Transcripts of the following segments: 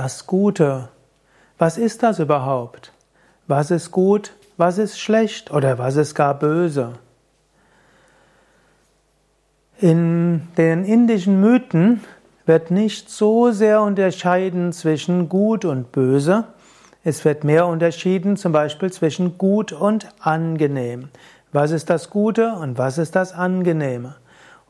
Das Gute. Was ist das überhaupt? Was ist gut? Was ist schlecht? Oder was ist gar böse? In den indischen Mythen wird nicht so sehr unterscheiden zwischen gut und böse. Es wird mehr unterschieden zum Beispiel zwischen gut und angenehm. Was ist das Gute und was ist das Angenehme?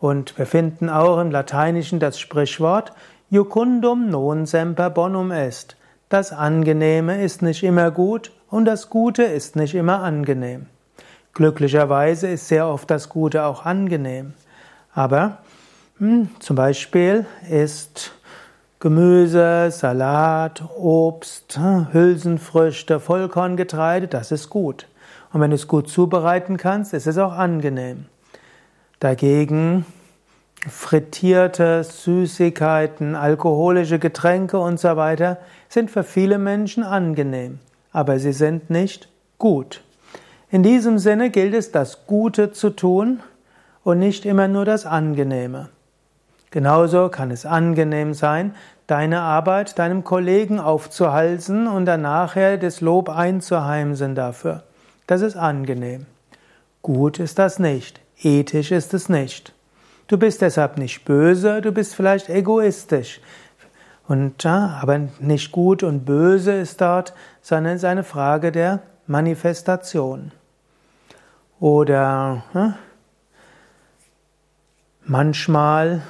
Und wir finden auch im Lateinischen das Sprichwort Jucundum non semper bonum est. Das Angenehme ist nicht immer gut und das Gute ist nicht immer angenehm. Glücklicherweise ist sehr oft das Gute auch angenehm. Aber hm, zum Beispiel ist Gemüse, Salat, Obst, Hülsenfrüchte, Vollkorngetreide, das ist gut. Und wenn du es gut zubereiten kannst, ist es auch angenehm. Dagegen frittierte Süßigkeiten, alkoholische Getränke und so weiter sind für viele Menschen angenehm, aber sie sind nicht gut. In diesem Sinne gilt es, das Gute zu tun und nicht immer nur das Angenehme. Genauso kann es angenehm sein, deine Arbeit deinem Kollegen aufzuhalsen und dann das Lob einzuheimsen dafür. Das ist angenehm. Gut ist das nicht. Ethisch ist es nicht. Du bist deshalb nicht böse, du bist vielleicht egoistisch. Und, ja, aber nicht gut und böse ist dort, sondern es ist eine Frage der Manifestation. Oder ja, manchmal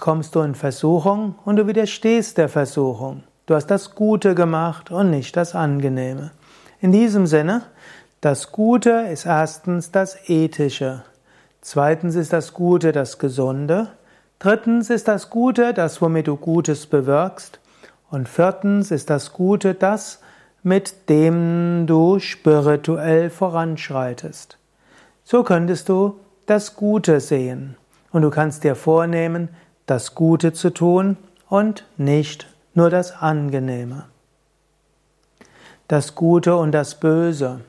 kommst du in Versuchung und du widerstehst der Versuchung. Du hast das Gute gemacht und nicht das Angenehme. In diesem Sinne, das Gute ist erstens das Ethische. Zweitens ist das Gute das Gesunde. Drittens ist das Gute das, womit du Gutes bewirkst. Und viertens ist das Gute das, mit dem du spirituell voranschreitest. So könntest du das Gute sehen. Und du kannst dir vornehmen, das Gute zu tun und nicht nur das Angenehme. Das Gute und das Böse.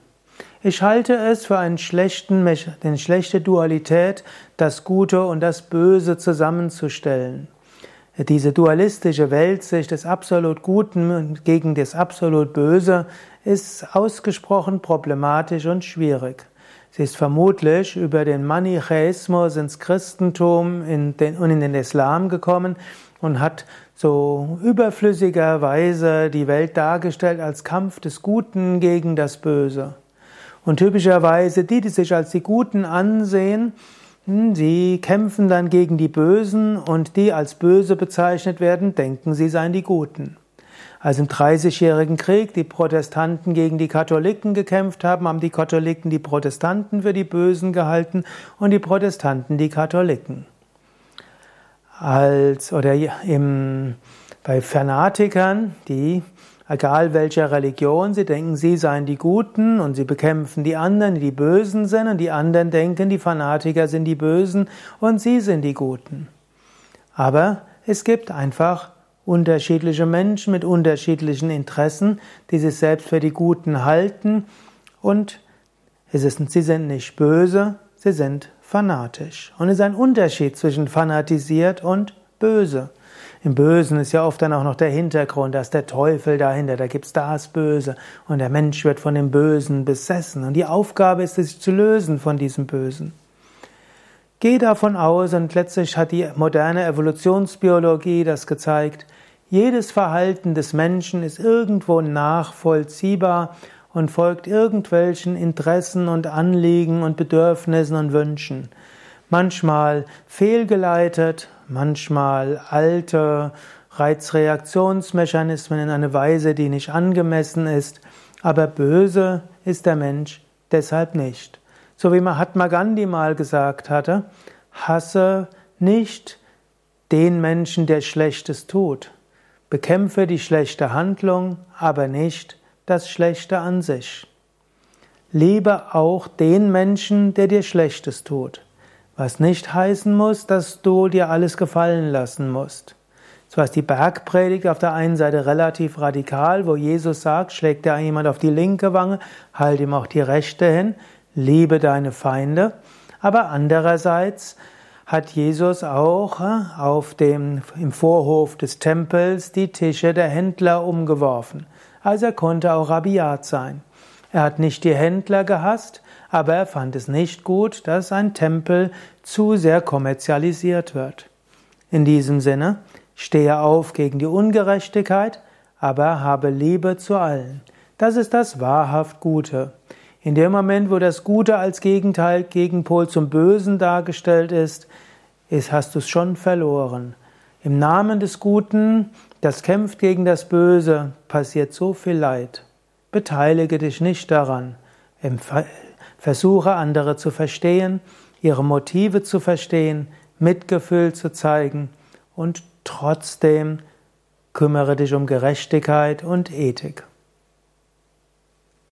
Ich halte es für einen schlechten, eine schlechte Dualität, das Gute und das Böse zusammenzustellen. Diese dualistische Weltsicht des absolut Guten gegen das absolut Böse ist ausgesprochen problematisch und schwierig. Sie ist vermutlich über den Manichäismus ins Christentum und in den Islam gekommen und hat so überflüssigerweise die Welt dargestellt als Kampf des Guten gegen das Böse. Und typischerweise die, die sich als die Guten ansehen, hm, sie kämpfen dann gegen die Bösen und die als böse bezeichnet werden, denken sie seien die Guten. Als im Dreißigjährigen Krieg die Protestanten gegen die Katholiken gekämpft haben, haben die Katholiken die Protestanten für die Bösen gehalten und die Protestanten die Katholiken. Als, oder im, bei Fanatikern, die egal welcher Religion, sie denken, sie seien die Guten und sie bekämpfen die anderen, die die Bösen sind, und die anderen denken, die Fanatiker sind die Bösen und sie sind die Guten. Aber es gibt einfach unterschiedliche Menschen mit unterschiedlichen Interessen, die sich selbst für die Guten halten und es ist, sie sind nicht böse, sie sind fanatisch. Und es ist ein Unterschied zwischen fanatisiert und böse. Im Bösen ist ja oft dann auch noch der Hintergrund, da ist der Teufel dahinter, da gibt's das Böse. Und der Mensch wird von dem Bösen besessen. Und die Aufgabe ist es, sich zu lösen von diesem Bösen. Geh davon aus und letztlich hat die moderne Evolutionsbiologie das gezeigt, jedes Verhalten des Menschen ist irgendwo nachvollziehbar und folgt irgendwelchen Interessen und Anliegen und Bedürfnissen und Wünschen manchmal fehlgeleitet, manchmal alte Reizreaktionsmechanismen in eine Weise, die nicht angemessen ist, aber böse ist der Mensch deshalb nicht. So wie Mahatma Gandhi mal gesagt hatte, hasse nicht den Menschen, der Schlechtes tut. Bekämpfe die schlechte Handlung, aber nicht das Schlechte an sich. Liebe auch den Menschen, der dir Schlechtes tut. Was nicht heißen muss, dass du dir alles gefallen lassen musst. Zwar ist die Bergpredigt auf der einen Seite relativ radikal, wo Jesus sagt, schlägt dir jemand auf die linke Wange, halt ihm auch die rechte hin, liebe deine Feinde. Aber andererseits hat Jesus auch äh, auf dem, im Vorhof des Tempels die Tische der Händler umgeworfen. Also er konnte auch rabiat sein. Er hat nicht die Händler gehasst, aber er fand es nicht gut, dass ein Tempel zu sehr kommerzialisiert wird. In diesem Sinne, stehe auf gegen die Ungerechtigkeit, aber habe Liebe zu allen. Das ist das wahrhaft Gute. In dem Moment, wo das Gute als Gegenteil, Gegenpol zum Bösen dargestellt ist, ist hast du es schon verloren. Im Namen des Guten, das kämpft gegen das Böse, passiert so viel Leid. Beteilige dich nicht daran. Versuche andere zu verstehen, ihre Motive zu verstehen, Mitgefühl zu zeigen und trotzdem kümmere dich um Gerechtigkeit und Ethik.